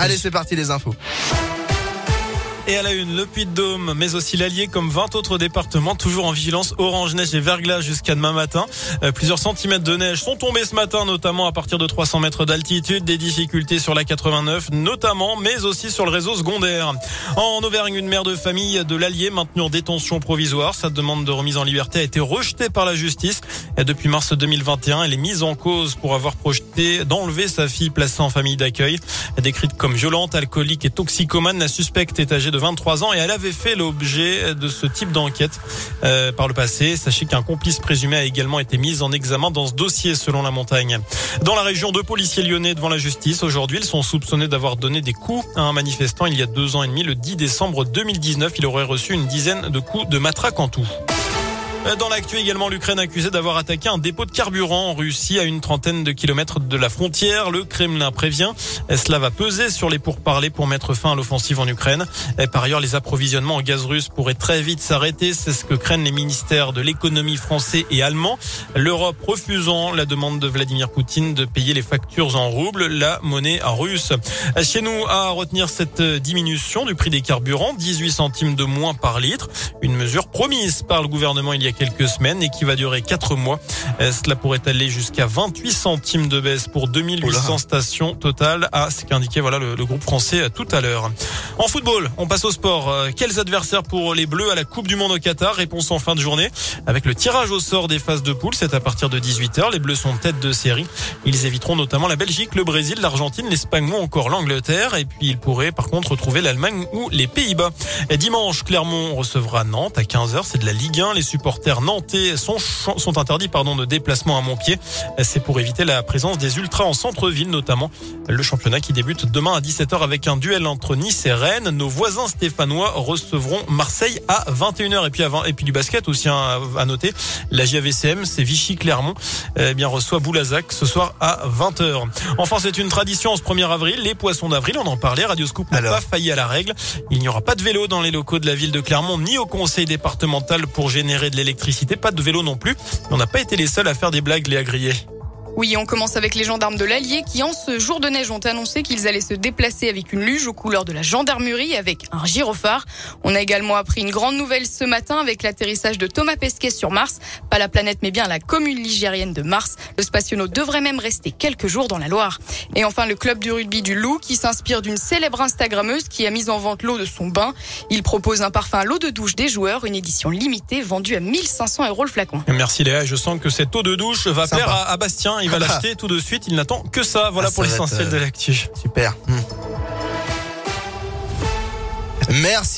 Allez, c'est parti les infos. Et à la une, le Puy-de-Dôme, mais aussi l'Allier, comme 20 autres départements, toujours en vigilance orange, neige et verglas jusqu'à demain matin. Euh, plusieurs centimètres de neige sont tombés ce matin, notamment à partir de 300 mètres d'altitude. Des difficultés sur la 89, notamment, mais aussi sur le réseau secondaire. En Auvergne, une mère de famille de l'Allier maintenue en détention provisoire. Sa demande de remise en liberté a été rejetée par la justice. Depuis mars 2021, elle est mise en cause pour avoir projeté d'enlever sa fille placée en famille d'accueil. Décrite comme violente, alcoolique et toxicomane, la suspecte est âgée de 23 ans et elle avait fait l'objet de ce type d'enquête euh, par le passé. Sachez qu'un complice présumé a également été mis en examen dans ce dossier selon la montagne. Dans la région, deux policiers lyonnais devant la justice. Aujourd'hui, ils sont soupçonnés d'avoir donné des coups à un manifestant il y a deux ans et demi. Le 10 décembre 2019, il aurait reçu une dizaine de coups de matraque en tout. Dans l'actu également, l'Ukraine accusée d'avoir attaqué un dépôt de carburant en Russie à une trentaine de kilomètres de la frontière. Le Kremlin prévient. Cela va peser sur les pourparlers pour mettre fin à l'offensive en Ukraine. Par ailleurs, les approvisionnements en gaz russe pourraient très vite s'arrêter. C'est ce que craignent les ministères de l'économie français et allemand. L'Europe refusant la demande de Vladimir Poutine de payer les factures en roubles, la monnaie russe. Chez nous, à retenir cette diminution du prix des carburants, 18 centimes de moins par litre. Une mesure promise par le gouvernement il y a quelques semaines et qui va durer quatre mois. Euh, cela pourrait aller jusqu'à 28 centimes de baisse pour 2800 stations totales à ce qu'indiquait voilà le, le, groupe français euh, tout à l'heure. En football, on passe au sport. Euh, quels adversaires pour les Bleus à la Coupe du Monde au Qatar? Réponse en fin de journée avec le tirage au sort des phases de poule. C'est à partir de 18h. Les Bleus sont tête de série. Ils éviteront notamment la Belgique, le Brésil, l'Argentine, l'Espagne ou encore l'Angleterre. Et puis ils pourraient par contre retrouver l'Allemagne ou les Pays-Bas. Dimanche, Clermont recevra Nantes à 15h. C'est de la Ligue 1. Les supporters nantais sont, sont interdits pardon, de déplacement à Montpied. C'est pour éviter la présence des ultras en centre-ville, notamment le championnat qui débute demain à 17h avec un duel entre Nice et Rennes. Nos voisins stéphanois recevront Marseille à 21h. Et puis, avant, et puis du basket aussi hein, à noter. La JAVCM, c'est Vichy-Clermont, eh bien reçoit Boulazac ce soir à 20h. Enfin, c'est une tradition en ce 1er avril. Les poissons d'avril, on en parlait. Radio Scoop n'a pas failli à la règle. Il n'y aura pas de vélo dans les locaux de la ville de Clermont, ni au conseil départemental pour générer de l'électricité. Pas de vélo non plus. On n'a pas été les seuls à faire des blagues, les Grillé. Oui, on commence avec les gendarmes de l'Allier qui, en ce jour de neige, ont annoncé qu'ils allaient se déplacer avec une luge aux couleurs de la gendarmerie avec un gyrophare. On a également appris une grande nouvelle ce matin avec l'atterrissage de Thomas Pesquet sur Mars. Pas la planète, mais bien la commune ligérienne de Mars. Le spationaute devrait même rester quelques jours dans la Loire. Et enfin, le club du rugby du Loup qui s'inspire d'une célèbre Instagrammeuse qui a mis en vente l'eau de son bain. Il propose un parfum à l'eau de douche des joueurs, une édition limitée vendue à 1500 euros le flacon. Merci Léa. Je sens que cette eau de douche va Sympa. plaire à, à Bastien. Il va l'acheter tout de suite. Il n'attend que ça. Voilà ah, pour l'essentiel euh... de l'actu. Super. Mmh. Merci.